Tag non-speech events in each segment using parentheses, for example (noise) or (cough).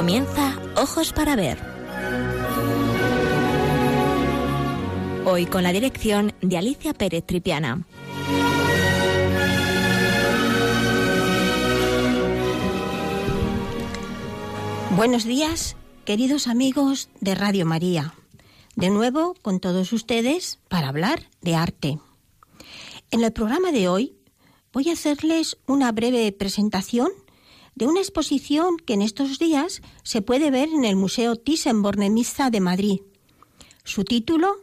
Comienza Ojos para Ver. Hoy con la dirección de Alicia Pérez Tripiana. Buenos días, queridos amigos de Radio María. De nuevo con todos ustedes para hablar de arte. En el programa de hoy voy a hacerles una breve presentación de una exposición que en estos días se puede ver en el Museo Thyssen-Bornemisza de Madrid. Su título,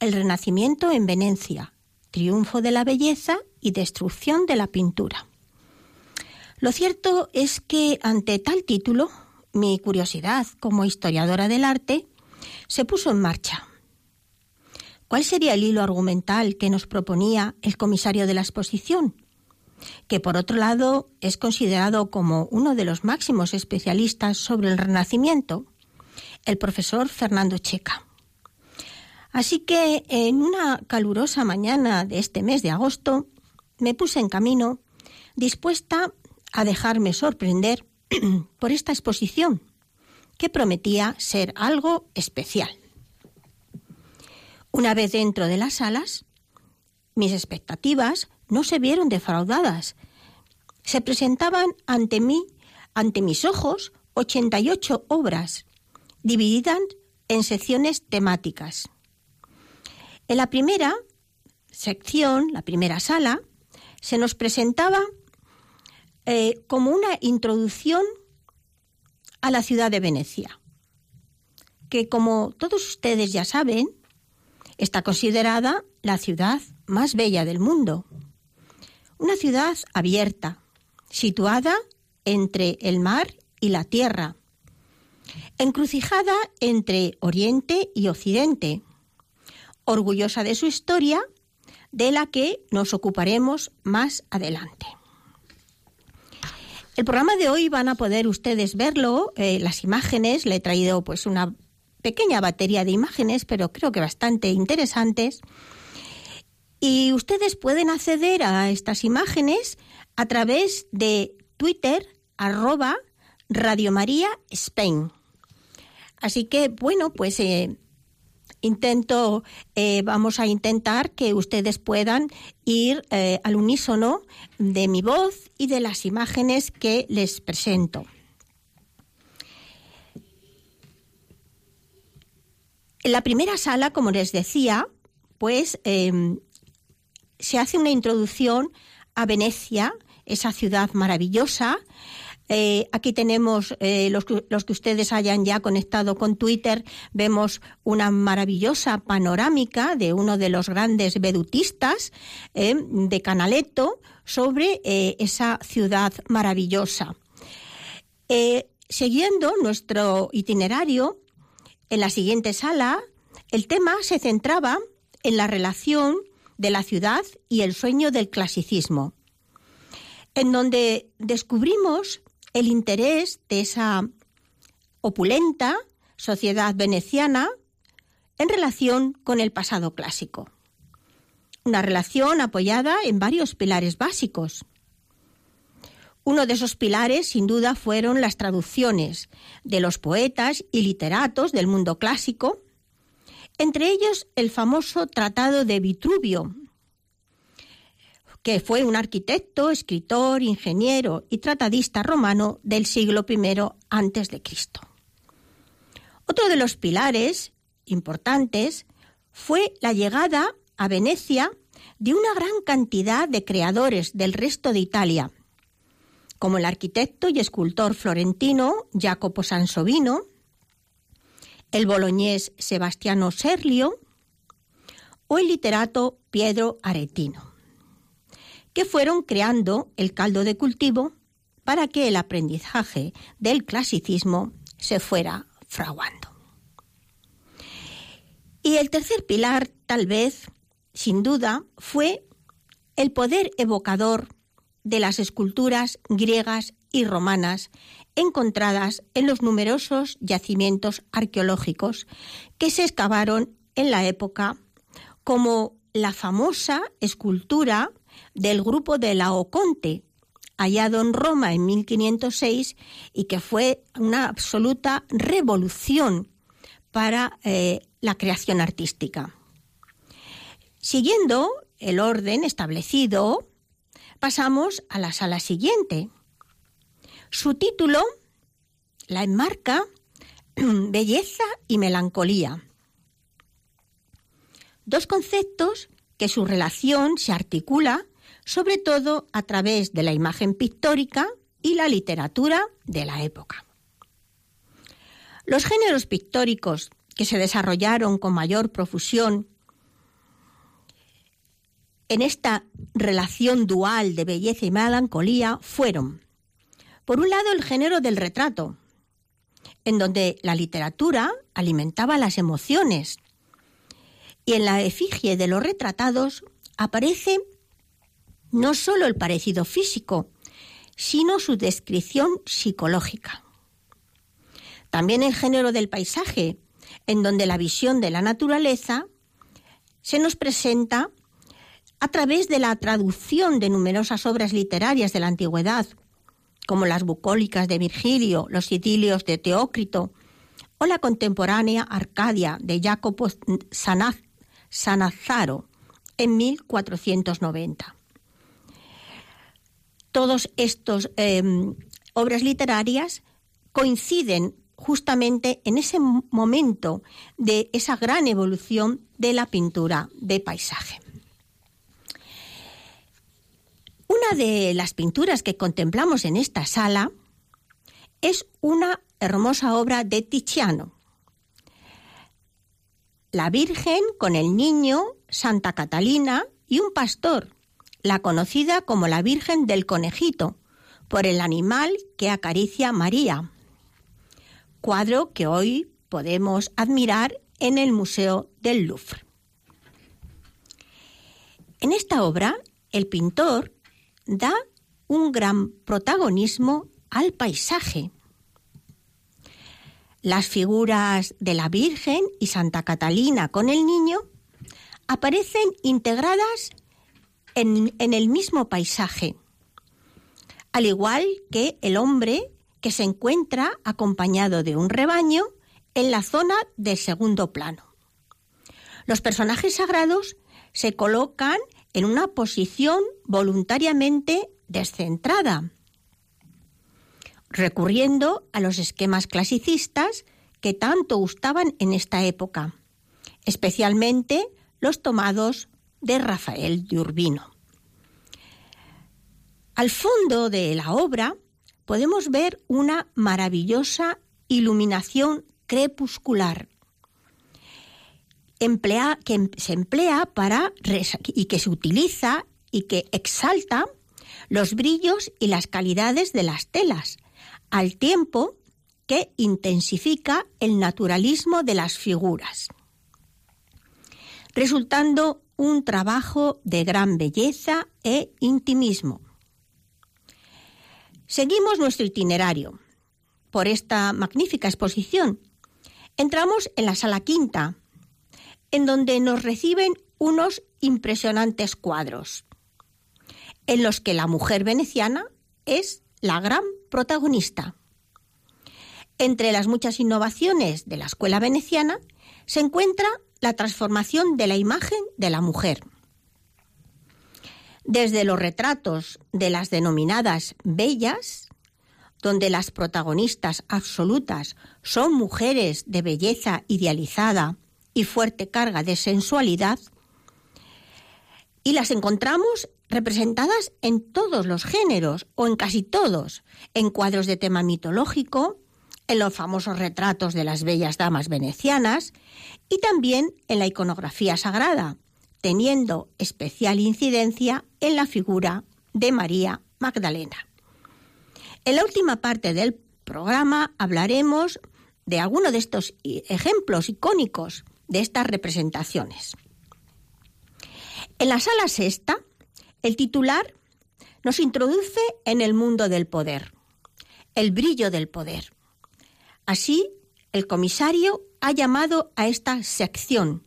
El Renacimiento en Venecia, Triunfo de la Belleza y Destrucción de la Pintura. Lo cierto es que ante tal título, mi curiosidad como historiadora del arte se puso en marcha. ¿Cuál sería el hilo argumental que nos proponía el comisario de la exposición? Que por otro lado es considerado como uno de los máximos especialistas sobre el Renacimiento, el profesor Fernando Checa. Así que en una calurosa mañana de este mes de agosto me puse en camino dispuesta a dejarme sorprender (clears throat) por esta exposición, que prometía ser algo especial. Una vez dentro de las salas, mis expectativas no se vieron defraudadas. Se presentaban ante mí, ante mis ojos, 88 obras, divididas en secciones temáticas. En la primera sección, la primera sala, se nos presentaba eh, como una introducción a la ciudad de Venecia, que como todos ustedes ya saben, está considerada la ciudad más bella del mundo. Una ciudad abierta, situada entre el mar y la tierra, encrucijada entre Oriente y Occidente, orgullosa de su historia, de la que nos ocuparemos más adelante. El programa de hoy van a poder ustedes verlo, eh, las imágenes, le he traído pues una pequeña batería de imágenes, pero creo que bastante interesantes, y ustedes pueden acceder a estas imágenes a través de Twitter, arroba Radio María Spain. Así que, bueno, pues eh, intento, eh, vamos a intentar que ustedes puedan ir eh, al unísono de mi voz y de las imágenes que les presento. En la primera sala, como les decía, pues em, se hace una introducción a Venecia, esa ciudad maravillosa. Eh, aquí tenemos eh, los, que ustedes hayan ya conectado con Twitter, vemos una maravillosa panorámica de uno de los grandes vedutistas eh, de Canaletto sobre esa ciudad maravillosa. siguiendo nuestro itinerario, en la siguiente sala, el tema se centraba en la relación de la ciudad y el sueño del clasicismo, en donde descubrimos el interés de esa opulenta sociedad veneciana en relación con el pasado clásico. Una relación apoyada en varios pilares básicos. Uno de esos pilares, sin duda, fueron las traducciones de los poetas y literatos del mundo clásico, entre ellos el famoso Tratado de Vitruvio, que fue un arquitecto, escritor, ingeniero y tratadista romano del siglo I Cristo. Otro de los pilares importantes fue la llegada a Venecia de una gran cantidad de creadores del resto de Italia, como el arquitecto y escultor florentino Jacopo Sansovino, el boloñés Sebastiano Serlio o el literato Pietro Aretino, que fueron creando el caldo de cultivo para que el aprendizaje del clasicismo se fuera fraguando. Y el tercer pilar, tal vez, sin duda, fue el poder evocador de las esculturas griegas y romanas encontradas en los numerosos yacimientos arqueológicos que se excavaron en la época, como la famosa escultura del grupo de Laoconte, hallado en Roma en 1506 y que fue una absoluta revolución para eh, la creación artística. Siguiendo el orden establecido, pasamos a la sala siguiente. Su título la enmarca (clears throat) belleza y melancolía. Dos conceptos que su relación se articula sobre todo a través de la imagen pictórica y la literatura de la época. Los géneros pictóricos que se desarrollaron con mayor profusión en esta relación dual de belleza y melancolía fueron, por un lado, el género del retrato, en donde la literatura alimentaba las emociones, y en la efigie de los retratados aparece no solo el parecido físico, sino su descripción psicológica. También el género del paisaje, en donde la visión de la naturaleza se nos presenta a través de la traducción de numerosas obras literarias de la antigüedad, como las bucólicas de Virgilio, los idilios de Teócrito o la contemporánea Arcadia de Jacopo Sanazzaro en 1490. Todos estos em, obras literarias coinciden justamente en ese momento de esa gran evolución de la pintura de paisaje. Una de las pinturas que contemplamos en esta sala es una hermosa obra de Tiziano. La Virgen con el niño, Santa Catalina y un pastor, la conocida como la Virgen del Conejito, por el animal que acaricia María. Cuadro que hoy podemos admirar en el Museo del Louvre. En esta obra, el pintor da un gran protagonismo al paisaje. Las figuras de la Virgen y Santa Catalina con el niño aparecen integradas en, el mismo paisaje, al igual que el hombre que se encuentra acompañado de un rebaño en la zona del segundo plano. Los personajes sagrados se colocan en una posición voluntariamente descentrada, recurriendo a los esquemas clasicistas que tanto gustaban en esta época, especialmente los tomados de Rafael de Urbino. Al fondo de la obra podemos ver una maravillosa iluminación crepuscular emplea, que se emplea para y que se utiliza y que exalta los brillos y las calidades de las telas, al tiempo que intensifica el naturalismo de las figuras, resultando un trabajo de gran belleza e intimismo. Seguimos nuestro itinerario por esta magnífica exposición. Entramos en la sala quinta, en donde nos reciben unos impresionantes cuadros, en los que la mujer veneciana es la gran protagonista. Entre las muchas innovaciones de la escuela veneciana se encuentra la transformación de la imagen de la mujer. Desde los retratos de las denominadas bellas, donde las protagonistas absolutas son mujeres de belleza idealizada y fuerte carga de sensualidad, y las encontramos representadas en todos los géneros, o en casi todos, en cuadros de tema mitológico, en los famosos retratos de las bellas damas venecianas y también en la iconografía sagrada, teniendo especial incidencia en la figura de María Magdalena. En la última parte del programa hablaremos de algunos de estos ejemplos icónicos de estas representaciones. En la sala sexta, el titular nos introduce en el mundo del poder, el brillo del poder. Así, el comisario ha llamado a esta sección,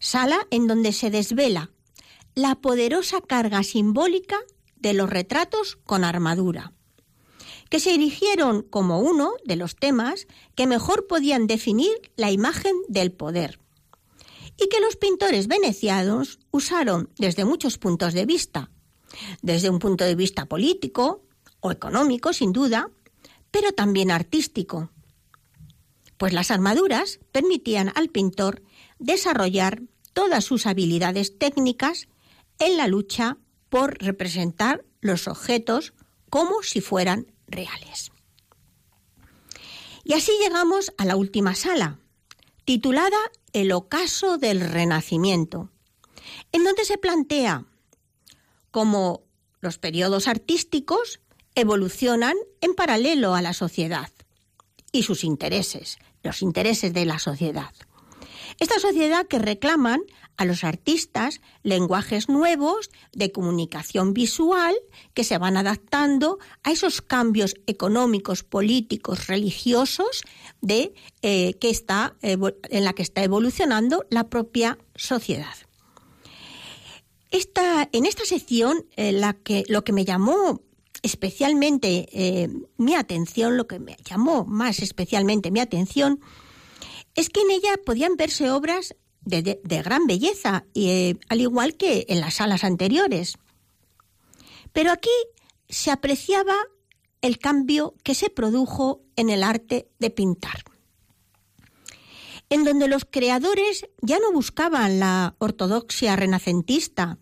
sala en donde se desvela la poderosa carga simbólica de los retratos con armadura, que se erigieron como uno de los temas que mejor podían definir la imagen del poder, y que los pintores venecianos usaron desde muchos puntos de vista, desde un punto de vista político o económico, sin duda, pero también artístico, pues las armaduras permitían al pintor desarrollar todas sus habilidades técnicas en la lucha por representar los objetos como si fueran reales. Y así llegamos a la última sala, titulada El ocaso del Renacimiento, en donde se plantea cómo los periodos artísticos evolucionan en paralelo a la sociedad y sus intereses, los intereses de la sociedad. Esta sociedad que reclaman a los artistas lenguajes nuevos de comunicación visual que se van adaptando a esos cambios económicos, políticos, religiosos de, eh, que está, en la que está evolucionando la propia sociedad. Esta, en esta sección, eh, la que, lo que me llamó especialmente eh, mi atención, lo que me llamó más especialmente mi atención, es que en ella podían verse obras de, gran belleza, y, eh, al igual que en las salas anteriores. Pero aquí se apreciaba el cambio que se produjo en el arte de pintar, en donde los creadores ya no buscaban la ortodoxia renacentista,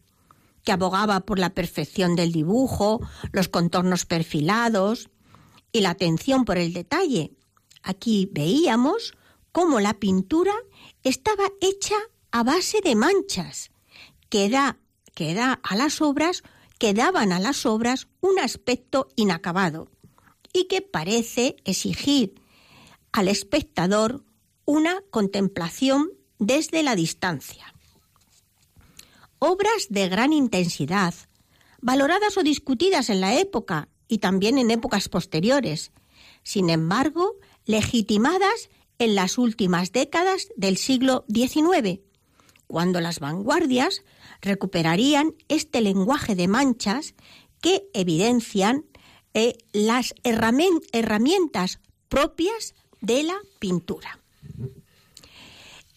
que abogaba por la perfección del dibujo, los contornos perfilados y la atención por el detalle. Aquí veíamos cómo la pintura estaba hecha a base de manchas, que, da, que da a las obras, que daban a las obras un aspecto inacabado y que parece exigir al espectador una contemplación desde la distancia. Obras de gran intensidad, valoradas o discutidas en la época y también en épocas posteriores, sin embargo, legitimadas en las últimas décadas del siglo XIX, cuando las vanguardias recuperarían este lenguaje de manchas que evidencian eh, las herramientas propias de la pintura.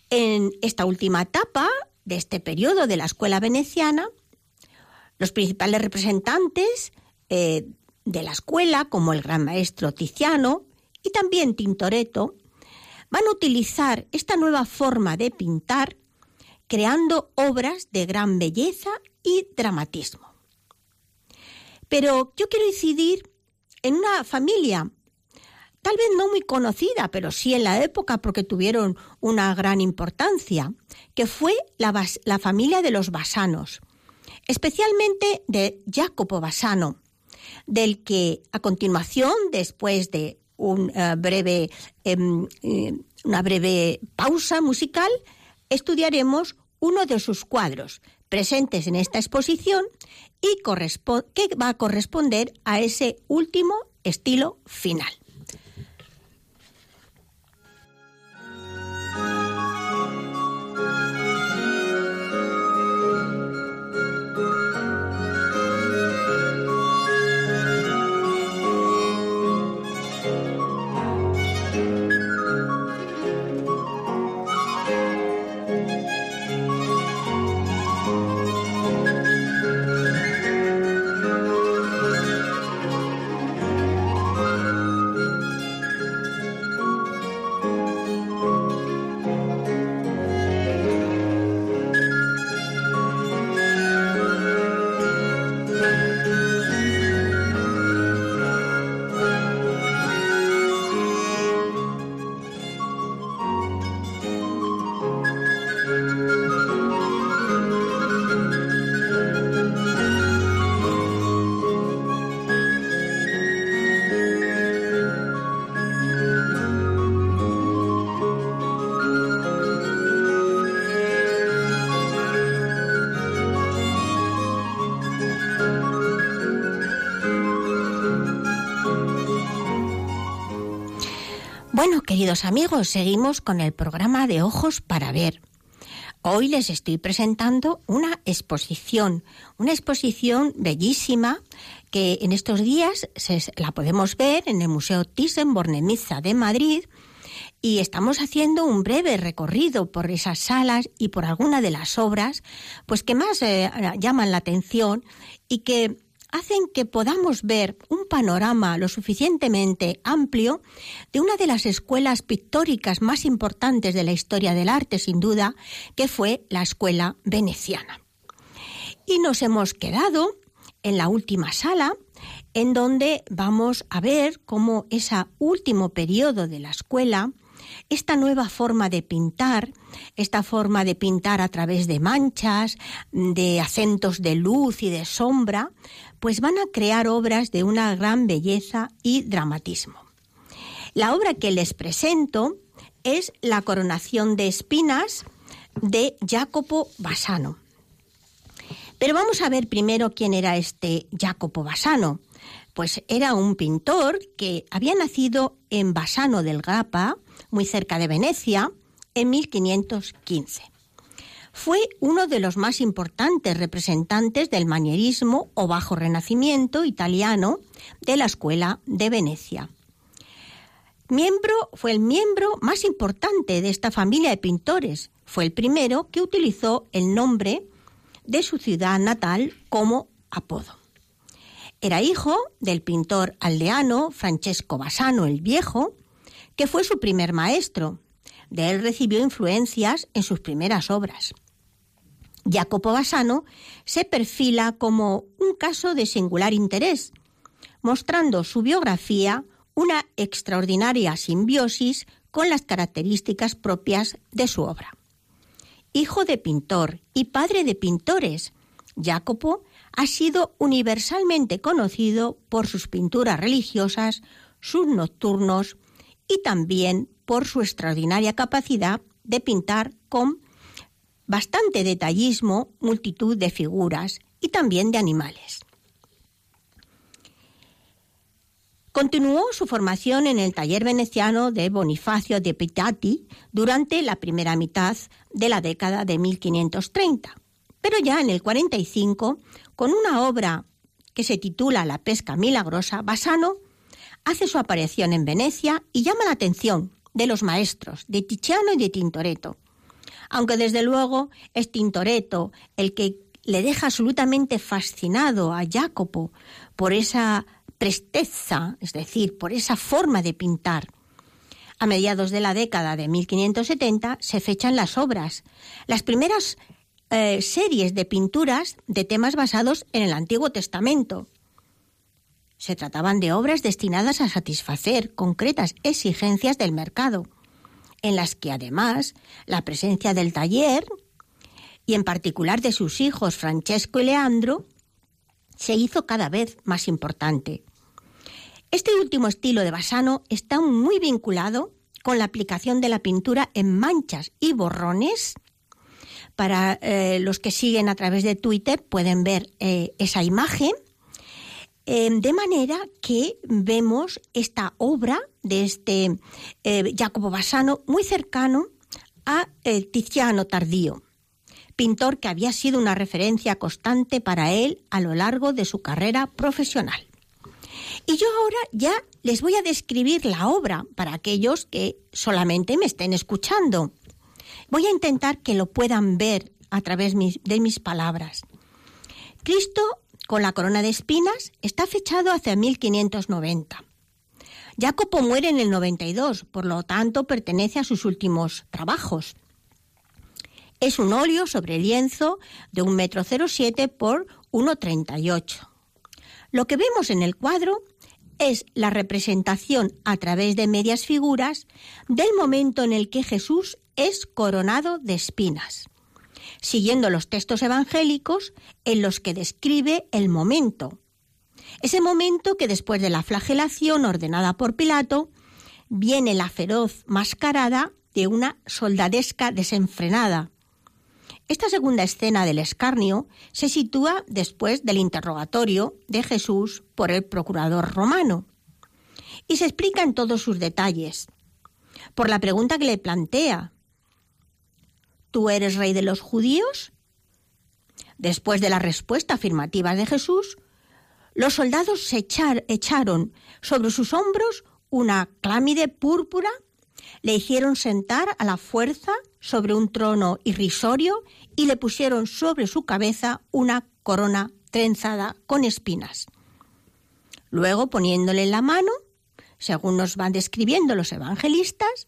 En esta última etapa, de este periodo de la escuela veneciana, los principales representantes eh, de la escuela, como el gran maestro Tiziano y también Tintoretto, van a utilizar esta nueva forma de pintar creando obras de gran belleza y dramatismo. Pero yo quiero incidir en una familia tal vez no muy conocida, pero sí en la época porque tuvieron una gran importancia, que fue la, familia de los Basanos, especialmente de Jacopo Basano, del que a continuación, después de eh, breve, em, eh, una breve pausa musical, estudiaremos uno de sus cuadros presentes en esta exposición y que va a corresponder a ese último estilo final. Queridos amigos, seguimos con el programa de Ojos para Ver. Hoy les estoy presentando una exposición, una exposición bellísima que en estos días se, la podemos ver en el Museo Thyssen-Bornemisza de Madrid y estamos haciendo un breve recorrido por esas salas y por alguna de las obras pues que más eh, llaman la atención y que hacen que podamos ver un panorama lo suficientemente amplio de una de las escuelas pictóricas más importantes de la historia del arte, sin duda, que fue la escuela veneciana. Y nos hemos quedado en la última sala, en donde vamos a ver cómo ese último periodo de la escuela esta nueva forma de pintar, esta forma de pintar a través de manchas, de acentos de luz y de sombra, pues van a crear obras de una gran belleza y dramatismo. La obra que les presento es La coronación de espinas de Jacopo Bassano. Pero vamos a ver primero quién era este Jacopo Bassano. Pues era un pintor que había nacido en Bassano del Grappa, muy cerca de Venecia, en 1515. Fue uno de los más importantes representantes del manierismo o bajo renacimiento italiano de la Escuela de Venecia. Miembro, fue el miembro más importante de esta familia de pintores. Fue el primero que utilizó el nombre de su ciudad natal como apodo. Era hijo del pintor aldeano Francesco Bassano el Viejo, que fue su primer maestro. De él recibió influencias en sus primeras obras. Jacopo Bassano se perfila como un caso de singular interés, mostrando su biografía una extraordinaria simbiosis con las características propias de su obra. Hijo de pintor y padre de pintores, Jacopo ha sido universalmente conocido por sus pinturas religiosas, sus nocturnos, y también por su extraordinaria capacidad de pintar con bastante detallismo multitud de figuras y también de animales. Continuó su formación en el taller veneciano de Bonifacio de Pitati durante la primera mitad de la década de 1530, pero ya en el 45, con una obra que se titula La pesca milagrosa, Basano hace su aparición en Venecia y llama la atención de los maestros de Tiziano y de Tintoretto. Aunque desde luego es Tintoretto el que le deja absolutamente fascinado a Jacopo por esa presteza, es decir, por esa forma de pintar. A mediados de la década de 1570 se fechan las obras, las primeras eh, series de pinturas de temas basados en el Antiguo Testamento, se trataban de obras destinadas a satisfacer concretas exigencias del mercado, en las que además la presencia del taller, y en particular de sus hijos Francesco y Leandro, se hizo cada vez más importante. Este último estilo de Bassano está muy vinculado con la aplicación de la pintura en manchas y borrones. Para eh, los que siguen a través de Twitter pueden ver eh, esa imagen Em, de manera que vemos esta obra de este eh, Jacopo Bassano muy cercano a eh, Tiziano Tardío, pintor que había sido una referencia constante para él a lo largo de su carrera profesional. Y yo ahora ya les voy a describir la obra para aquellos que solamente me estén escuchando. Voy a intentar que lo puedan ver a través de mis palabras. Cristo con la corona de espinas está fechado hacia 1590. Jacopo muere en el 92, por lo tanto pertenece a sus últimos trabajos. Es un óleo sobre lienzo de 1,07 m por 1,38. Lo que vemos en el cuadro es la representación a través de medias figuras del momento en el que Jesús es coronado de espinas siguiendo los textos evangélicos en los que describe el momento. Ese momento que después de la flagelación ordenada por Pilato, viene la feroz mascarada de una soldadesca desenfrenada. Esta segunda escena del escarnio se sitúa después del interrogatorio de Jesús por el procurador romano y se explica en todos sus detalles. Por la pregunta que le plantea, ¿tú eres rey de los judíos? Después de la respuesta afirmativa de Jesús, los soldados se echaron sobre sus hombros una clámide púrpura, le hicieron sentar a la fuerza sobre un trono irrisorio y le pusieron sobre su cabeza una corona trenzada con espinas. Luego, poniéndole en la mano, según nos van describiendo los evangelistas,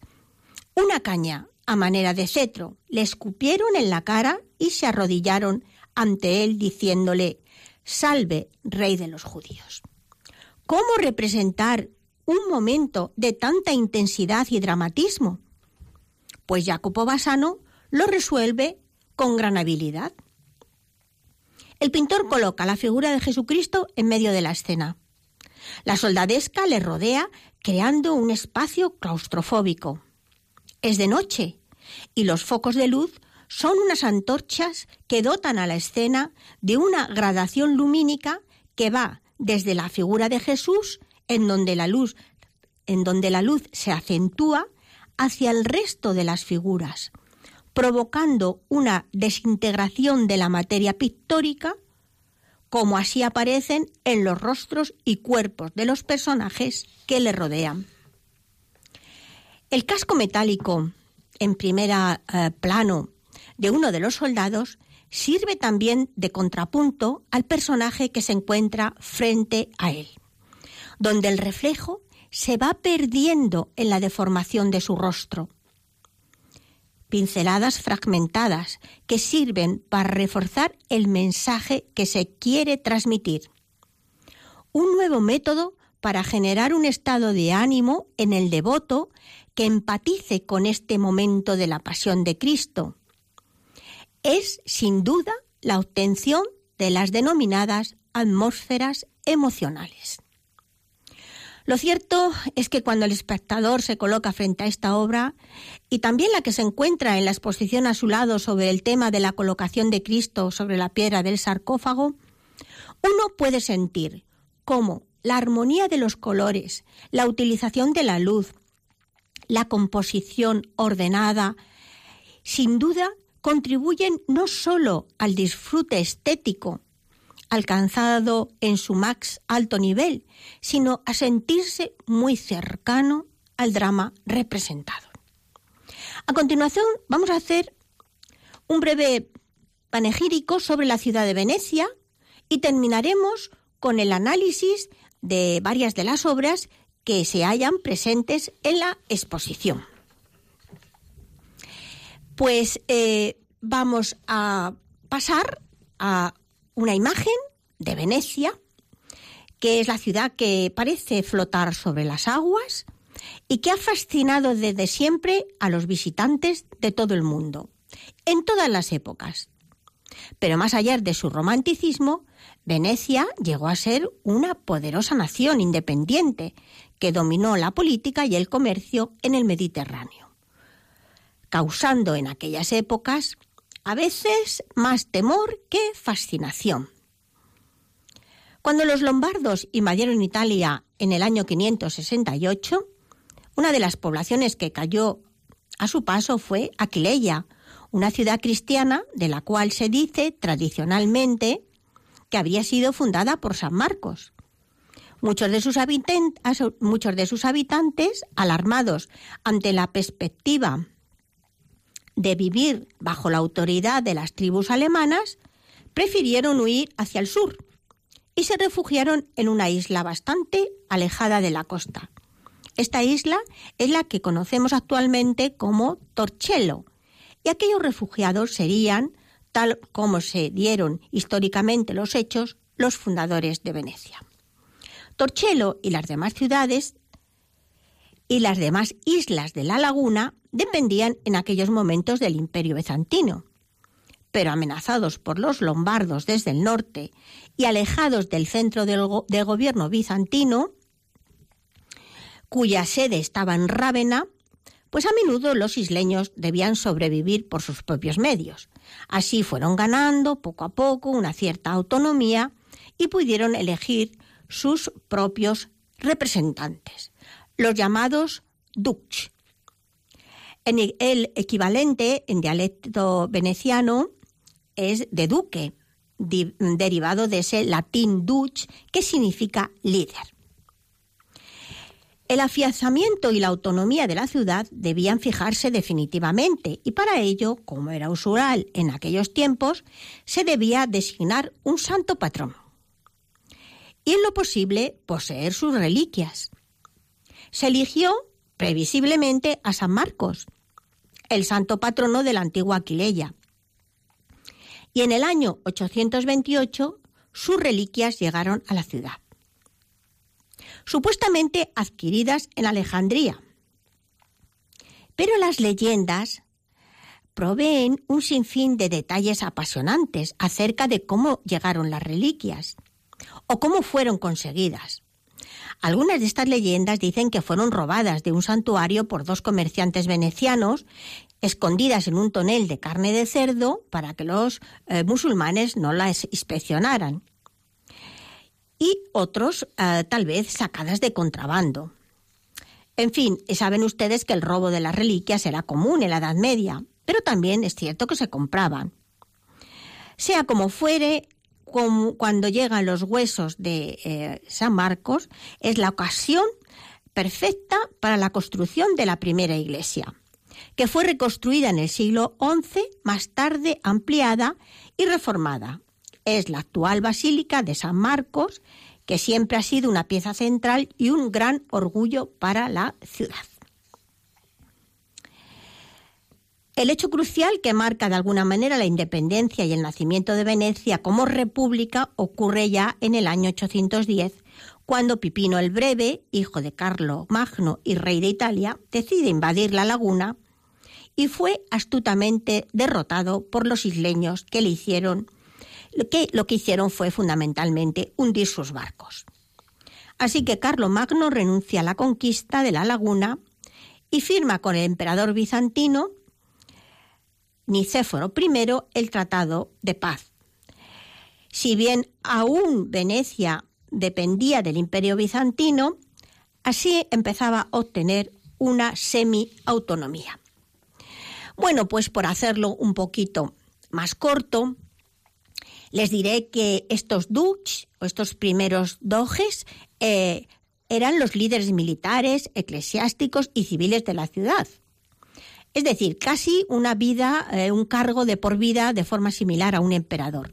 una caña a manera de cetro, le escupieron en la cara y se arrodillaron ante él diciéndole, Salve, rey de los judíos. ¿Cómo representar un momento de tanta intensidad y dramatismo? Pues Jacopo Bassano lo resuelve con gran habilidad. El pintor coloca la figura de Jesucristo en medio de la escena. La soldadesca le rodea creando un espacio claustrofóbico. Es de noche y los focos de luz son unas antorchas que dotan a la escena de una gradación lumínica que va desde la figura de Jesús, en donde la luz, en donde la luz se acentúa, hacia el resto de las figuras, provocando una desintegración de la materia pictórica como así aparecen en los rostros y cuerpos de los personajes que le rodean. El casco metálico en primera eh, plano de uno de los soldados sirve también de contrapunto al personaje que se encuentra frente a él, donde el reflejo se va perdiendo en la deformación de su rostro pinceladas fragmentadas que sirven para reforzar el mensaje que se quiere transmitir. Un nuevo método para generar un estado de ánimo en el devoto que empatice con este momento de la pasión de Cristo. Es, sin duda, la obtención de las denominadas atmósferas emocionales. Lo cierto es que cuando el espectador se coloca frente a esta obra, y también la que se encuentra en la exposición a su lado sobre el tema de la colocación de Cristo sobre la piedra del sarcófago, uno puede sentir cómo la armonía de los colores, la utilización de la luz, la composición ordenada, sin duda contribuyen no solo al disfrute estético alcanzado en su más alto nivel, sino a sentirse muy cercano al drama representado. A continuación vamos a hacer un breve panegírico sobre la ciudad de Venecia y terminaremos con el análisis de varias de las obras que se hallan presentes en la exposición. Pues eh, vamos a pasar a una imagen de Venecia, que es la ciudad que parece flotar sobre las aguas y que ha fascinado desde siempre a los visitantes de todo el mundo, en todas las épocas. Pero más allá de su romanticismo, Venecia llegó a ser una poderosa nación independiente que dominó la política y el comercio en el Mediterráneo, causando en aquellas épocas a veces más temor que fascinación. Cuando los lombardos invadieron Italia en el año 568, una de las poblaciones que cayó a su paso fue Aquileia, una ciudad cristiana de la cual se dice tradicionalmente que había sido fundada por San Marcos. Muchos de, sus habitantes, alarmados ante la perspectiva de vivir bajo la autoridad de las tribus alemanas, prefirieron huir hacia el sur y se refugiaron en una isla bastante alejada de la costa. Esta isla es la que conocemos actualmente como Torcello, y aquellos refugiados serían, tal como se dieron históricamente los hechos, los fundadores de Venecia. Torcello y las demás ciudades y las demás islas de la laguna dependían en aquellos momentos del imperio bizantino. Pero amenazados por los lombardos desde el norte y alejados del centro del, gobierno bizantino, cuya sede estaba en Rávena, pues a menudo los isleños debían sobrevivir por sus propios medios. Así fueron ganando poco a poco una cierta autonomía y pudieron elegir sus propios representantes, los llamados ducs, el equivalente en dialecto veneciano es de duque, derivado de ese latín duch, que significa líder. El afianzamiento y la autonomía de la ciudad debían fijarse definitivamente y para ello, como era usual en aquellos tiempos, se debía designar un santo patrón y en lo posible poseer sus reliquias. Se eligió previsiblemente a San Marcos, el santo patrono de la antigua Aquileia. Y en el año 828 sus reliquias llegaron a la ciudad supuestamente adquiridas en Alejandría. Pero las leyendas proveen un sinfín de detalles apasionantes acerca de cómo llegaron las reliquias o cómo fueron conseguidas. Algunas de estas leyendas dicen que fueron robadas de un santuario por dos comerciantes venecianos, escondidas en un tonel de carne de cerdo para que los eh, musulmanes no las inspeccionaran y otros eh, tal vez sacadas de contrabando. En fin, saben ustedes que el robo de las reliquias era común en la Edad Media, pero también es cierto que se compraban. Sea como fuere, cuando llegan los huesos de eh, San Marcos, es la ocasión perfecta para la construcción de la primera iglesia, que fue reconstruida en el siglo XI, más tarde ampliada y reformada, es la actual Basílica de San Marcos, que siempre ha sido una pieza central y un gran orgullo para la ciudad. El hecho crucial que marca de alguna manera la independencia y el nacimiento de Venecia como república ocurre ya en el año 810, cuando Pipino el Breve, hijo de Carlo Magno y rey de Italia, decide invadir la laguna y fue astutamente derrotado por los isleños que le hicieron que lo que hicieron fue fundamentalmente hundir sus barcos. Así que Carlo Magno renuncia a la conquista de la laguna y firma con el emperador bizantino Nicéforo I el Tratado de Paz. Si bien aún Venecia dependía del imperio bizantino, así empezaba a obtener una semi-autonomía. Bueno, pues por hacerlo un poquito más corto, les diré que estos dukes o estos primeros doges eh, eran los líderes militares, eclesiásticos y civiles de la ciudad. Es decir, casi una vida, eh, un cargo de por vida de forma similar a un emperador.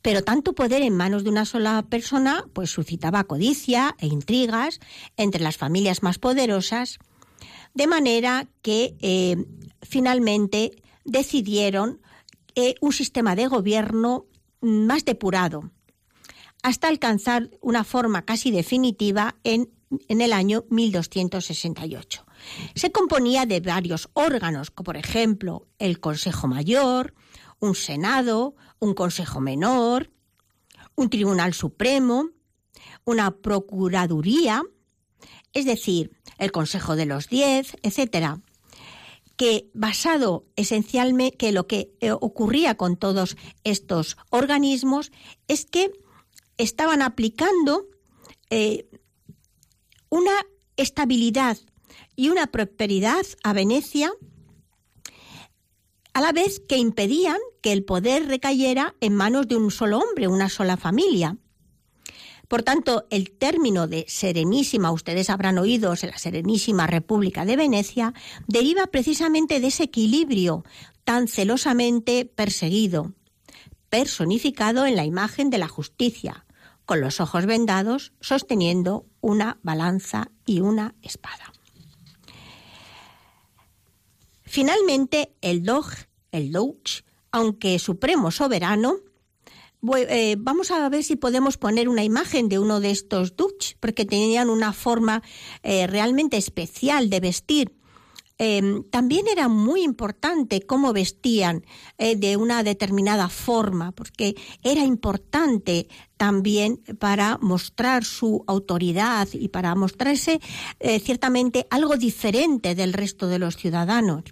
Pero tanto poder en manos de una sola persona, pues suscitaba codicia e intrigas entre las familias más poderosas, de manera que eh, finalmente decidieron un sistema de gobierno más depurado, hasta alcanzar una forma casi definitiva en, el año 1268. Se componía de varios órganos, como por ejemplo el Consejo Mayor, un Senado, un Consejo Menor, un Tribunal Supremo, una Procuraduría, es decir, el Consejo de los Diez, etcétera que basado esencialmente, que lo que eh, ocurría con todos estos organismos es que estaban aplicando eh, una estabilidad y una prosperidad a Venecia a la vez que impedían que el poder recayera en manos de un solo hombre, una sola familia. Por tanto, el término de Serenísima, ustedes habrán oído, la Serenísima República de Venecia, deriva precisamente de ese equilibrio tan celosamente perseguido, personificado en la imagen de la justicia, con los ojos vendados, sosteniendo una balanza y una espada. Finalmente, el Dog, el Doge, aunque supremo soberano, eh, vamos a ver si podemos poner una imagen de uno de estos Dutch, porque tenían una forma eh, realmente especial de vestir. Em, también era muy importante cómo vestían eh, de una determinada forma, porque era importante también para mostrar su autoridad y para mostrarse ciertamente algo diferente del resto de los ciudadanos.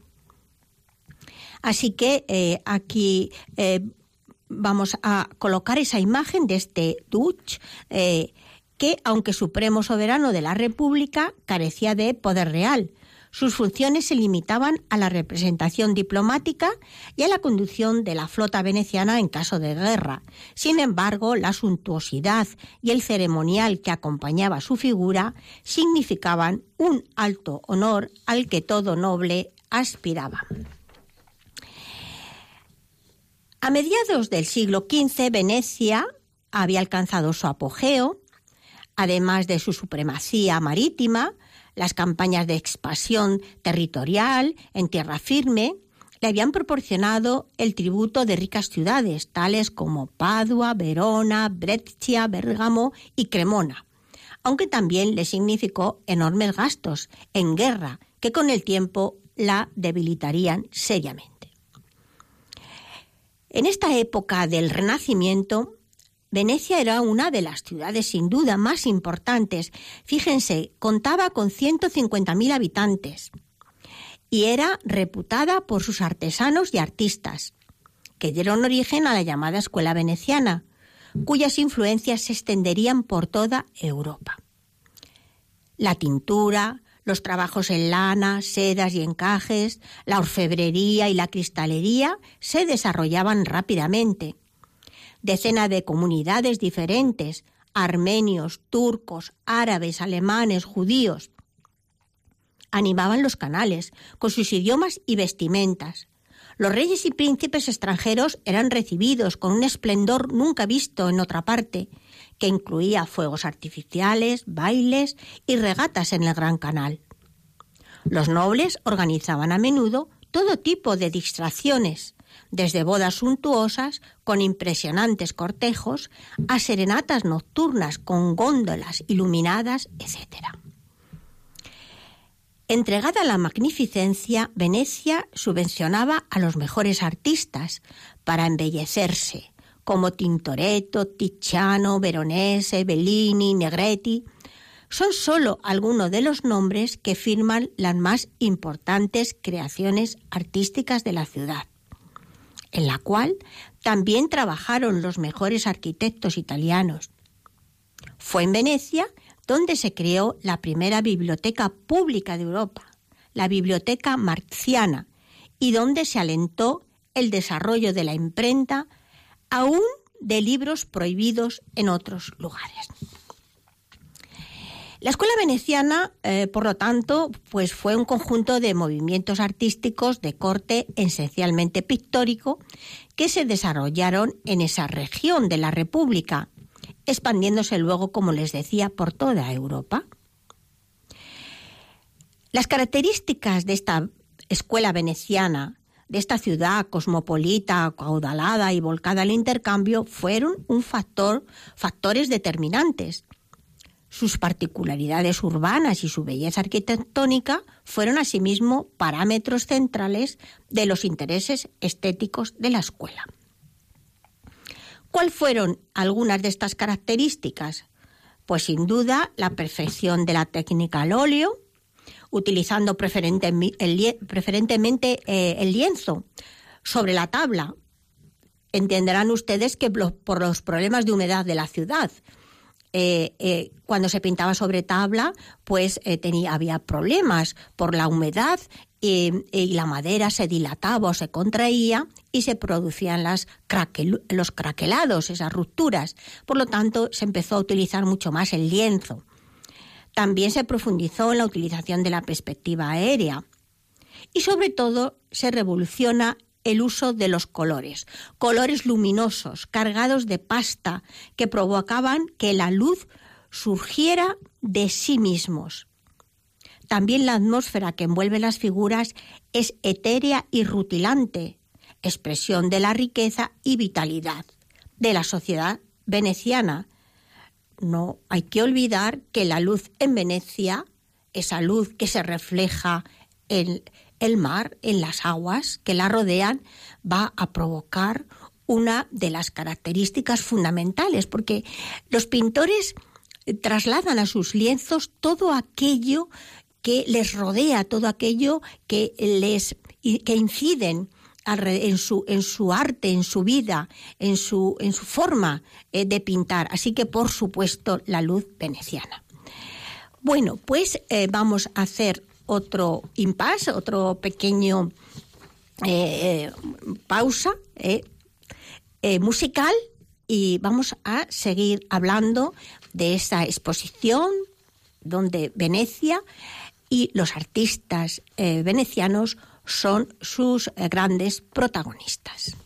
Así que aquí vamos a colocar esa imagen de este Dutch eh, que, aunque supremo soberano de la República, carecía de poder real. Sus funciones se limitaban a la representación diplomática y a la conducción de la flota veneciana en caso de guerra. Sin embargo, la suntuosidad y el ceremonial que acompañaba su figura significaban un alto honor al que todo noble aspiraba. A mediados del siglo XV, Venecia había alcanzado su apogeo, además de su supremacía marítima, las campañas de expansión territorial en tierra firme le habían proporcionado el tributo de ricas ciudades, tales como Padua, Verona, Brescia, Bérgamo y Cremona, aunque también le significó enormes gastos en guerra que con el tiempo la debilitarían seriamente. En esta época del Renacimiento, Venecia era una de las ciudades sin duda más importantes. Fíjense, contaba con 150.000 habitantes y era reputada por sus artesanos y artistas, que dieron origen a la llamada Escuela Veneciana, cuyas influencias se extenderían por toda Europa. La tintura, los trabajos en lana, sedas y encajes, la orfebrería y la cristalería se desarrollaban rápidamente decenas de comunidades diferentes, armenios, turcos, árabes, alemanes, judíos. Animaban los canales con sus idiomas y vestimentas. Los reyes y príncipes extranjeros eran recibidos con un esplendor nunca visto en otra parte, que incluía fuegos artificiales, bailes y regatas en el Gran Canal. Los nobles organizaban a menudo todo tipo de distracciones, desde bodas suntuosas con impresionantes cortejos a serenatas nocturnas con góndolas iluminadas, etc. Entregada a la magnificencia, Venecia subvencionaba a los mejores artistas para embellecerse, como Tintoretto, Tiziano, Veronese, Bellini, Negretti. Son solo algunos de los nombres que firman las más importantes creaciones artísticas de la ciudad en la cual también trabajaron los mejores arquitectos italianos. Fue en Venecia donde se creó la primera biblioteca pública de Europa, la Biblioteca Marciana, y donde se alentó el desarrollo de la imprenta, aún de libros prohibidos en otros lugares. La escuela veneciana, eh, por lo tanto, pues fue un conjunto de movimientos artísticos de corte esencialmente pictórico que se desarrollaron en esa región de la República, expandiéndose luego, como les decía, por toda Europa. Las características de esta escuela veneciana, de esta ciudad cosmopolita, caudalada y volcada al intercambio, fueron un factor, factores determinantes sus particularidades urbanas y su belleza arquitectónica fueron asimismo parámetros centrales de los intereses estéticos de la escuela. ¿Cuáles fueron algunas de estas características? Pues sin duda la perfección de la técnica al óleo, utilizando preferentemente eh, el lienzo sobre la tabla. Entenderán ustedes que por los problemas de humedad de la ciudad, eh, eh, cuando se pintaba sobre tabla, pues tenía, había problemas por la humedad y, la madera se dilataba o se contraía y se producían las los craquelados, esas rupturas. Por lo tanto, se empezó a utilizar mucho más el lienzo. También se profundizó en la utilización de la perspectiva aérea. Y sobre todo se revoluciona el uso de los colores, colores luminosos, cargados de pasta, que provocaban que la luz surgiera de sí mismos. También la atmósfera que envuelve las figuras es etérea y rutilante, expresión de la riqueza y vitalidad de la sociedad veneciana. No hay que olvidar que la luz en Venecia, esa luz que se refleja en, el mar, en las aguas que la rodean, va a provocar una de las características fundamentales, porque los pintores trasladan a sus lienzos todo aquello que les rodea, todo aquello que les que inciden en su, en su arte, en su vida, en su, en su forma eh, de pintar. Así que, por supuesto, la luz veneciana. Bueno, pues eh, vamos a hacer otro impasse, otro pequeño eh, pausa musical y vamos a seguir hablando de esa exposición donde Venecia y los artistas venecianos son sus grandes protagonistas.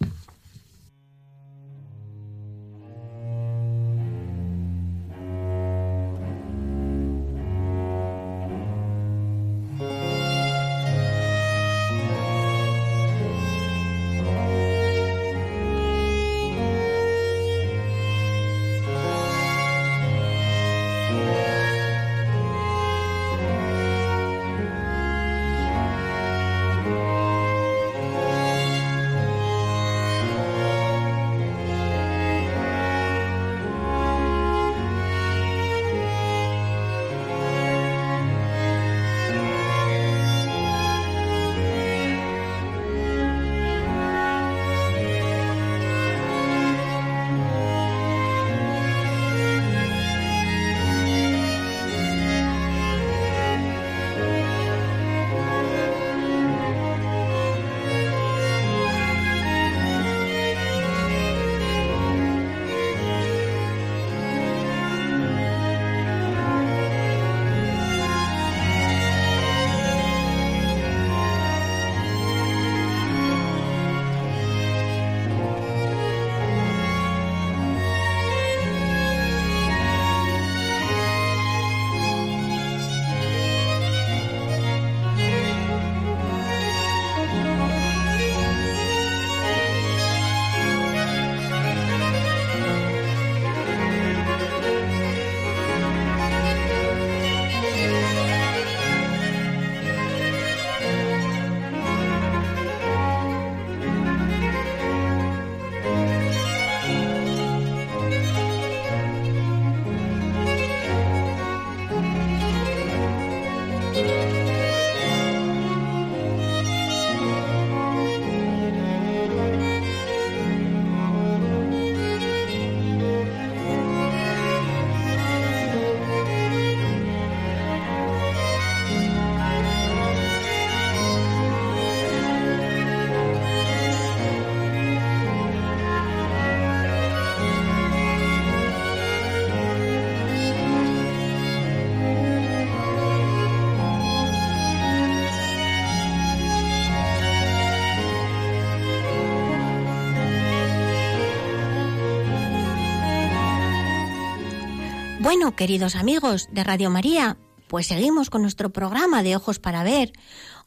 Bueno, queridos amigos de Radio María, pues seguimos con nuestro programa de Ojos para Ver.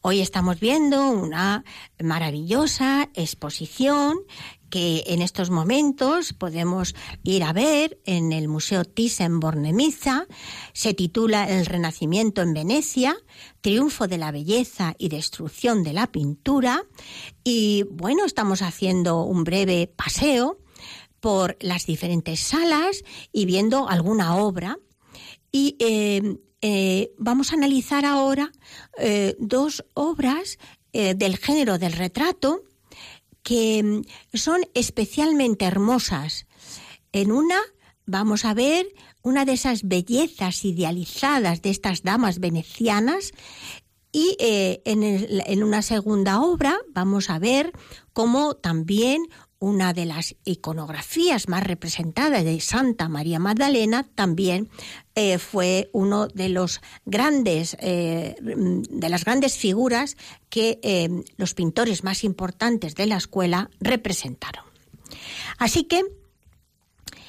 Hoy estamos viendo una maravillosa exposición que en estos momentos podemos ir a ver en el Museo Thyssen-Bornemisza. Se titula El Renacimiento en Venecia, Triunfo de la Belleza y Destrucción de la Pintura. Y bueno, estamos haciendo un breve paseo por las diferentes salas y viendo alguna obra. Y eh, eh, vamos a analizar ahora eh, dos obras del género del retrato que mm, son especialmente hermosas. En una vamos a ver una de esas bellezas idealizadas de estas damas venecianas y en, en, una segunda obra vamos a ver cómo también una de las iconografías más representadas de Santa María Magdalena también eh, fue uno de los grandes eh, de las grandes figuras que eh, los pintores más importantes de la escuela representaron. Así que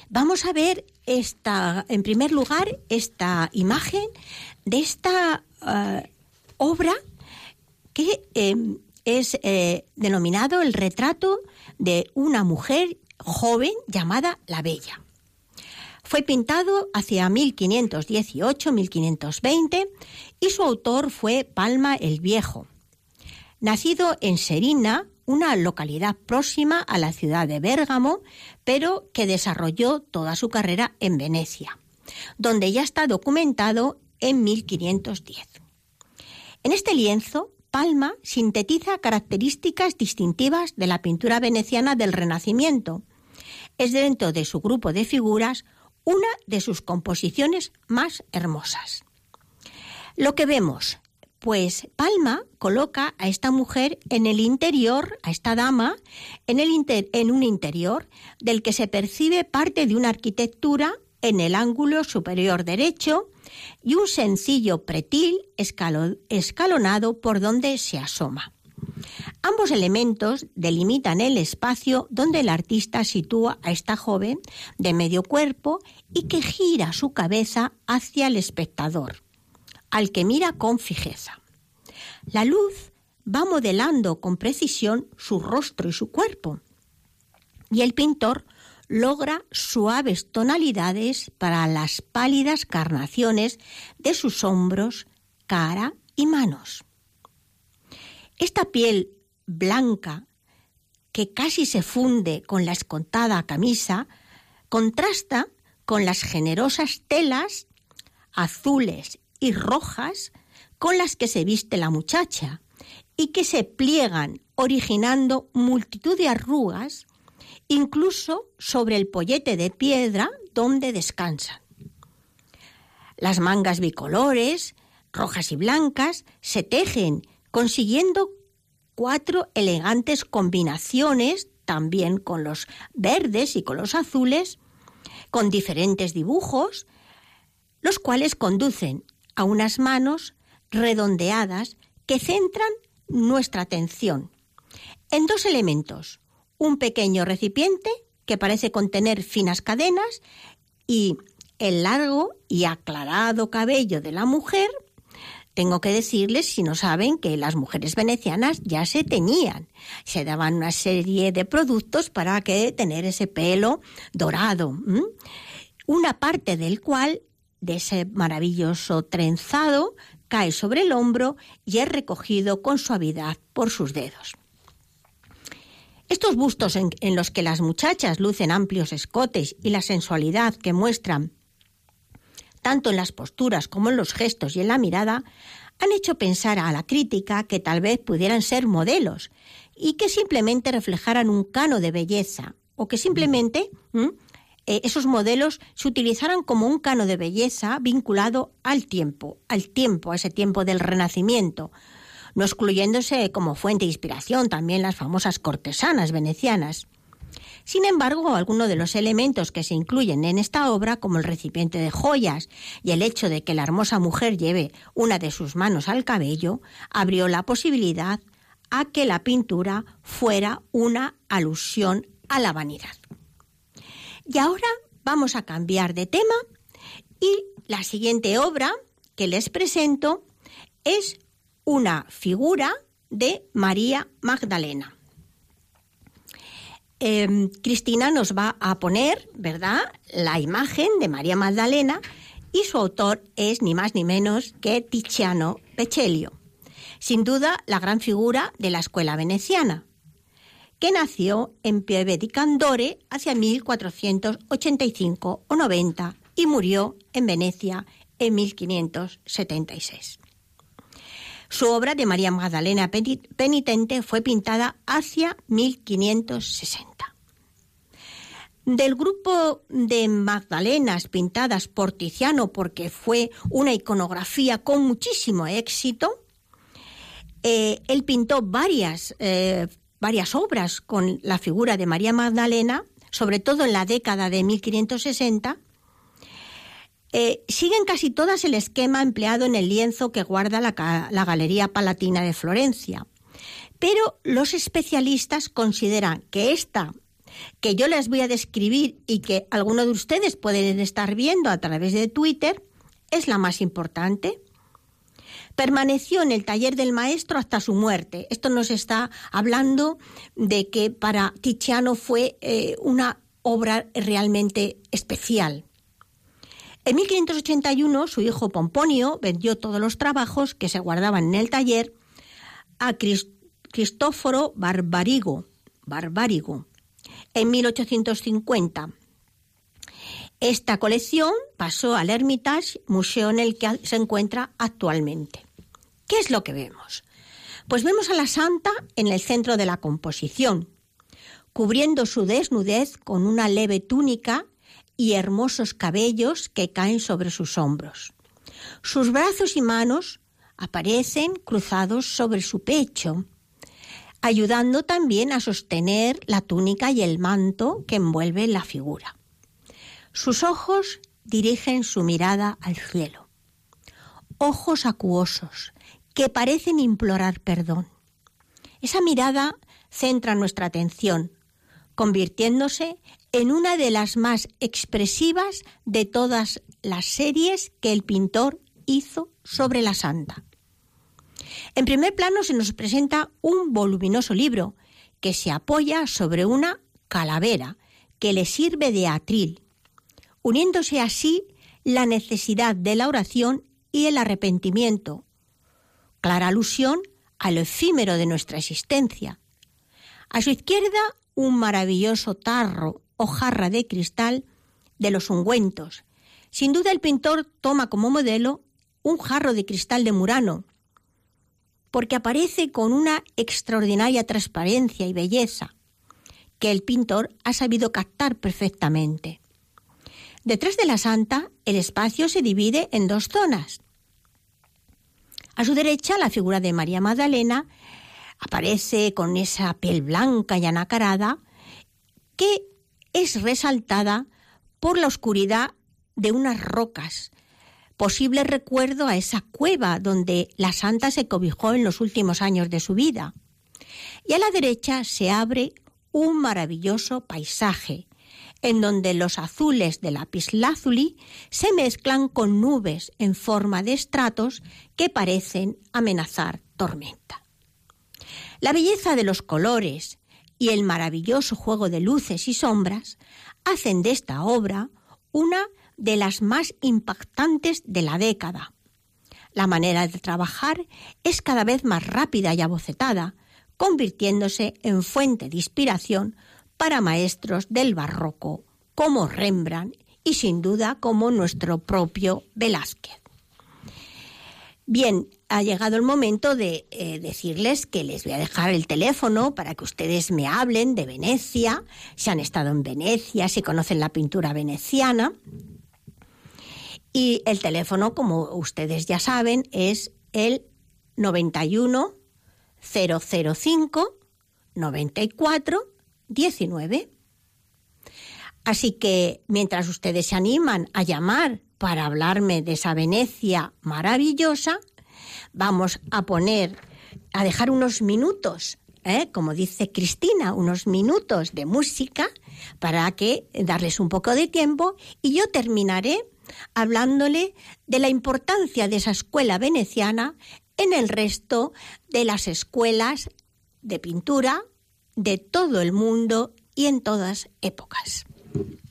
vamos a ver esta, en primer lugar, esta imagen de esta obra que es denominado el retrato de una mujer joven llamada La Bella. Fue pintado hacia 1518-1520 y su autor fue Palma el Viejo. Nacido en Serina, una localidad próxima a la ciudad de Bérgamo, pero que desarrolló toda su carrera en Venecia, donde ya está documentado en 1510. En este lienzo Palma sintetiza características distintivas de la pintura veneciana del Renacimiento. Es dentro de su grupo de figuras una de sus composiciones más hermosas. Lo que vemos, Pues Palma coloca a esta mujer en el interior, a esta dama, en, el un interior del que se percibe parte de una arquitectura en el ángulo superior derecho y un sencillo pretil escalonado por donde se asoma. Ambos elementos delimitan el espacio donde el artista sitúa a esta joven de medio cuerpo y que gira su cabeza hacia el espectador, al que mira con fijeza. La luz va modelando con precisión su rostro y su cuerpo, y el pintor logra suaves tonalidades para las pálidas carnaciones de sus hombros, cara y manos. Esta piel blanca que casi se funde con la escontada camisa contrasta con las generosas telas azules y rojas con las que se viste la muchacha y que se pliegan originando multitud de arrugas incluso sobre el pollete de piedra donde descansan. Las mangas bicolores, rojas y blancas, se tejen consiguiendo cuatro elegantes combinaciones, también con los verdes y con los azules, con diferentes dibujos, los cuales conducen a unas manos redondeadas que centran nuestra atención en dos elementos, un pequeño recipiente que parece contener finas cadenas y el largo y aclarado cabello de la mujer. Tengo que decirles, si no saben, que las mujeres venecianas ya se teñían. Se daban una serie de productos para que tener ese pelo dorado. Una parte del cual, de ese maravilloso trenzado, cae sobre el hombro y es recogido con suavidad por sus dedos. Estos bustos en, los que las muchachas lucen amplios escotes y la sensualidad que muestran tanto en las posturas como en los gestos y en la mirada, han hecho pensar a la crítica que tal vez pudieran ser modelos y que simplemente reflejaran un cano de belleza o que simplemente eh, esos modelos se utilizaran como un cano de belleza vinculado al tiempo, al tiempo, a ese tiempo del Renacimiento, no excluyéndose como fuente de inspiración también las famosas cortesanas venecianas. Sin embargo, algunos de los elementos que se incluyen en esta obra, como el recipiente de joyas y el hecho de que la hermosa mujer lleve una de sus manos al cabello, abrió la posibilidad a que la pintura fuera una alusión a la vanidad. Y ahora vamos a cambiar de tema y la siguiente obra que les presento es una figura de María Magdalena. Em, Cristina nos va a poner, ¿verdad?, la imagen de María Magdalena y su autor es ni más ni menos que Tiziano Pecelio, sin duda la gran figura de la escuela veneciana, que nació en Pieve di Candore hacia 1485 o 90 y murió en Venecia en 1576. Su obra de María Magdalena Penitente fue pintada hacia 1560. Del grupo de Magdalenas pintadas por Tiziano, porque fue una iconografía con muchísimo éxito, eh, él pintó varias, eh, varias obras con la figura de María Magdalena, sobre todo en la década de 1560, eh, siguen casi todas el esquema empleado en el lienzo que guarda la, Galería Palatina de Florencia. Pero los especialistas consideran que esta que yo les voy a describir y que algunos de ustedes pueden estar viendo a través de Twitter, es la más importante. Permaneció en el taller del maestro hasta su muerte. Esto nos está hablando de que para Tiziano fue eh, una obra realmente especial. En 1581 su hijo Pomponio vendió todos los trabajos que se guardaban en el taller a Cristóforo Barbarigo, Barbarigo en 1850. Esta colección pasó al Hermitage, museo en el que se encuentra actualmente. ¿Qué es lo que vemos? Pues vemos a la santa en el centro de la composición, cubriendo su desnudez con una leve túnica y hermosos cabellos que caen sobre sus hombros. Sus brazos y manos aparecen cruzados sobre su pecho, ayudando también a sostener la túnica y el manto que envuelve la figura. Sus ojos dirigen su mirada al cielo. Ojos acuosos que parecen implorar perdón. Esa mirada centra nuestra atención, convirtiéndose en una de las más expresivas de todas las series que el pintor hizo sobre la santa. En primer plano se nos presenta un voluminoso libro que se apoya sobre una calavera que le sirve de atril, uniéndose así la necesidad de la oración y el arrepentimiento, clara alusión a lo efímero de nuestra existencia. A su izquierda, un maravilloso tarro o jarra de cristal de los ungüentos. Sin duda el pintor toma como modelo un jarro de cristal de Murano, porque aparece con una extraordinaria transparencia y belleza que el pintor ha sabido captar perfectamente. Detrás de la santa, el espacio se divide en dos zonas. A su derecha, la figura de María Magdalena aparece con esa piel blanca y anacarada que es resaltada por la oscuridad de unas rocas, posible recuerdo a esa cueva donde la santa se cobijó en los últimos años de su vida. Y a la derecha se abre un maravilloso paisaje, en donde los azules de lapislázuli se mezclan con nubes en forma de estratos que parecen amenazar tormenta. La belleza de los colores y el maravilloso juego de luces y sombras hacen de esta obra una de las más impactantes de la década. La manera de trabajar es cada vez más rápida y abocetada, convirtiéndose en fuente de inspiración para maestros del barroco como Rembrandt y sin duda como nuestro propio Velázquez. Bien, ha llegado el momento de eh, decirles que les voy a dejar el teléfono para que ustedes me hablen de Venecia, si han estado en Venecia, si conocen la pintura veneciana. Y el teléfono, como ustedes ya saben, es el 91 005 94 19. Así que mientras ustedes se animan a llamar para hablarme de esa Venecia maravillosa, vamos a poner, a dejar unos minutos, ¿eh? como dice Cristina, unos minutos de música para que darles un poco de tiempo y yo terminaré hablándole de la importancia de esa escuela veneciana en el resto de las escuelas de pintura de todo el mundo y en todas épocas. Thank you.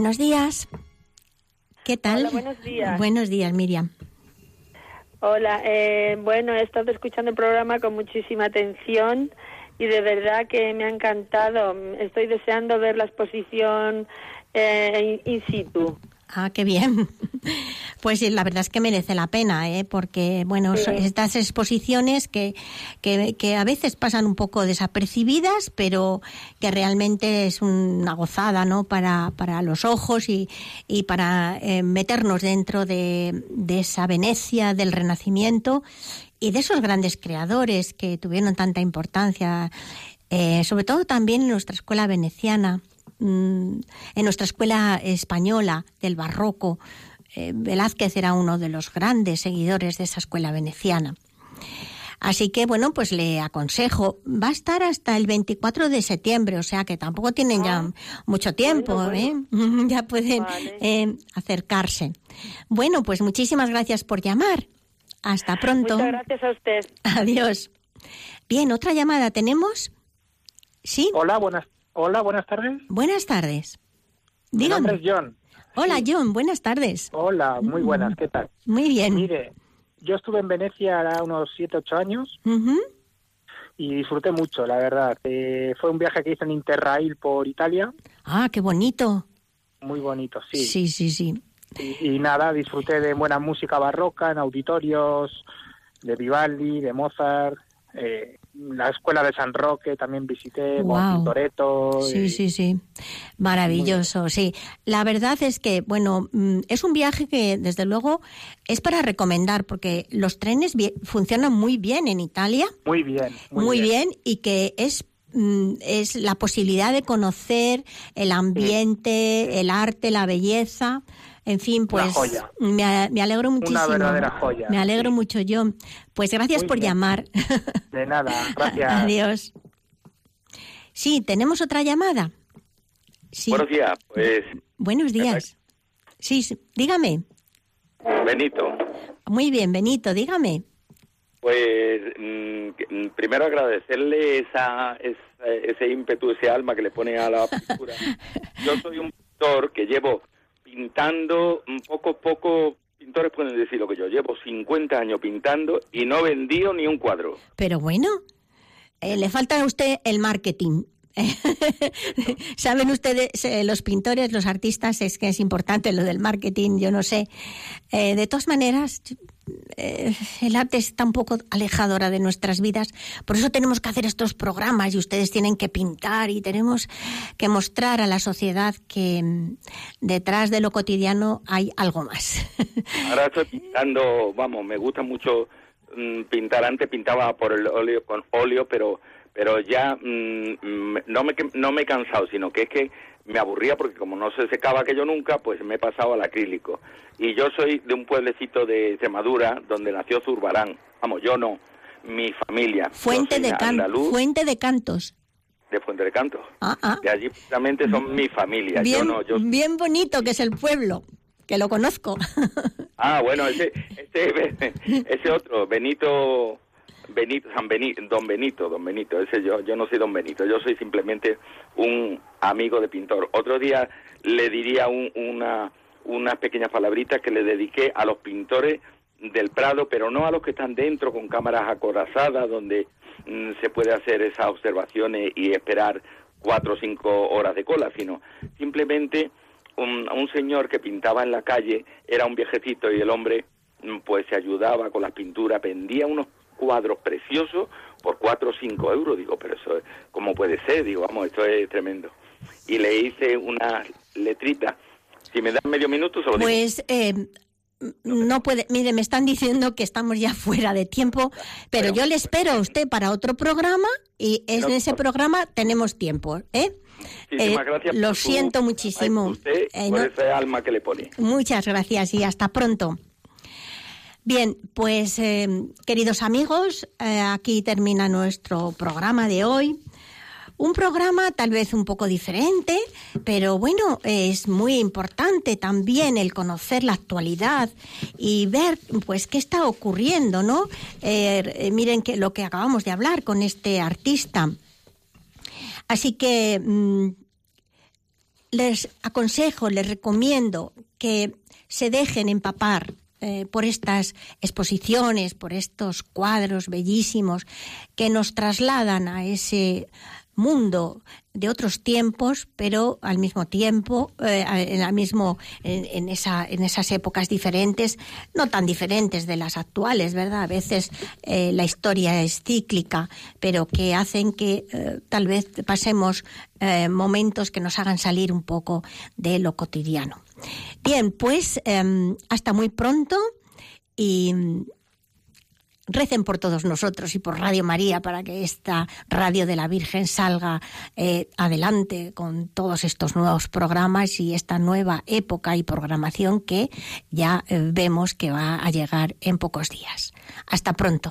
Buenos días. ¿Qué tal? Hola, buenos días. Buenos días, Miriam. Hola, eh, bueno, he estado escuchando el programa con muchísima atención y de verdad que me ha encantado. Estoy deseando ver la exposición eh, in situ. Ah, qué bien. (laughs) Pues la verdad es que merece la pena, ¿eh? porque bueno, estas exposiciones que, que, a veces pasan un poco desapercibidas, pero que realmente es una gozada ¿no? para, para los ojos y, y para eh, meternos dentro de, de esa Venecia del Renacimiento y de esos grandes creadores que tuvieron tanta importancia, eh, sobre todo también en nuestra escuela veneciana, en nuestra escuela española del barroco eh, Velázquez era uno de los grandes seguidores de esa escuela veneciana. Así que, bueno, pues le aconsejo. Va a estar hasta el 24 de septiembre, o sea que tampoco tienen ya Ah. mucho tiempo, ¿eh? (laughs) ya pueden Vale. eh, acercarse. Bueno, pues muchísimas gracias por llamar. Hasta pronto. Muchas gracias a usted. Adiós. Bien, otra llamada tenemos. ¿Sí? Hola, buenas, hola, buenas tardes. Buenas tardes. Mi nombre Dígame. es John. Hola, John. Buenas tardes. Hola, muy buenas, ¿qué tal? Muy bien. Mire, yo estuve en Venecia hará unos 7, 8 años Ujú. y disfruté mucho, la verdad. Eh, fue un viaje que hice en Interrail por Italia, Ah, qué bonito. muy bonito, sí. Sí, sí, sí. Y, y nada, disfruté de buena música barroca en auditorios, de Vivaldi, de Mozart, eh, la escuela de San Roque también visité, con Tintoretto. Sí, y- sí, sí. Maravilloso, sí. La verdad es que, bueno, mm, es un viaje que desde luego es para recomendar porque los trenes funcionan muy bien en Italia, Muy bien, muy, muy, bien. y que es mm, es la posibilidad de conocer el ambiente, el arte, la belleza. En fin, pues joya. me, me alegro muchísimo. verdadera joya, Me alegro sí. mucho yo. Pues gracias Muy por bien. llamar. De nada, (laughs) gracias. Adiós. Sí, tenemos otra llamada. Sí. Buenos días, pues Buenos días. Sí, sí, dígame. Benito, Muy bien, Benito, dígame. pues mm, mm, primero agradecerle esa, esa- ese ímpetu, ese alma que le pone a la pintura. (laughs) Yo soy un pintor que llevo pintando poco, poco, pintores pueden decir lo que yo, llevo 50 años pintando y no he vendido ni un cuadro. Pero bueno, eh, le falta a usted el marketing. (laughs) Saben ustedes, eh, los pintores, los artistas, es que es importante lo del marketing, yo no sé. Eh, de todas maneras, eh, el arte está un poco alejado ahora de nuestras vidas, por eso tenemos que hacer estos programas y ustedes tienen que pintar y tenemos que mostrar a la sociedad que mm, detrás de lo cotidiano hay algo más. (laughs) Ahora estoy pintando, vamos, me gusta mucho mm, pintar. Antes pintaba por el óleo, con óleo, pero pero ya mm, mm, no me no me he cansado, sino que es que me aburría porque como no se secaba aquello nunca, pues me he pasado al acrílico. Y yo soy de un pueblecito de Extremadura donde nació Zurbarán. Vamos, yo no, mi familia. Fuente de, can- andaluz fuente de cantos. de Fuente de Canto. Ah, ah. De allí precisamente son mi familia. Bien, yo no, yo bien bonito que es el pueblo, que lo conozco. (laughs) Ah, bueno, ese, ese, (laughs) ese otro, Benito, Benito, San Benito, Don Benito, Don Benito, ese yo, yo no soy Don Benito, yo soy simplemente un amigo de pintor. Otro día le diría un- una, unas pequeñas palabritas que le dediqué a los pintores del Prado, pero no a los que están dentro con cámaras acorazadas, donde mm, se puede hacer esas observaciones y esperar cuatro o cinco horas de cola, sino simplemente un, un señor que pintaba en la calle, era un viejecito y el hombre mm, pues se ayudaba con las pinturas, vendía unos cuadros preciosos por cuatro o cinco euros, digo, pero eso, es- ¿cómo puede ser? Digo, vamos, esto es tremendo. Y le hice una letrita, si me dan medio minuto, se lo digo. Pues eh, no puede, mire, me están diciendo que estamos ya (laughs) fuera de tiempo, pero yo le espero a usted para otro programa y en No, ese programa tenemos tiempo, ¿eh? Eh, gracias lo su- siento muchísimo. Usted, Eh, por no- ese alma que le pone. Muchas gracias y hasta pronto. Bien, pues eh, queridos amigos, eh, aquí termina nuestro programa de hoy. Un programa tal vez un poco diferente, pero bueno, es muy importante también el conocer la actualidad y ver pues qué está ocurriendo, ¿no? Eh, miren que lo que acabamos de hablar con este artista. Así que mm, les aconsejo, les recomiendo que se dejen empapar eh, por estas exposiciones, por estos cuadros bellísimos que nos trasladan a ese mundo de otros tiempos, pero al mismo tiempo, eh, en, la mismo, en, esa, en esas épocas diferentes, no tan diferentes de las actuales, ¿verdad? A veces eh, la historia es cíclica, pero que hacen que tal vez pasemos momentos que nos hagan salir un poco de lo cotidiano. Bien, pues em, hasta muy pronto y mm, recen por todos nosotros y por Radio María para que esta radio de la Virgen salga eh, adelante con todos estos nuevos programas y esta nueva época y programación que ya eh, vemos que va a llegar en pocos días. Hasta pronto.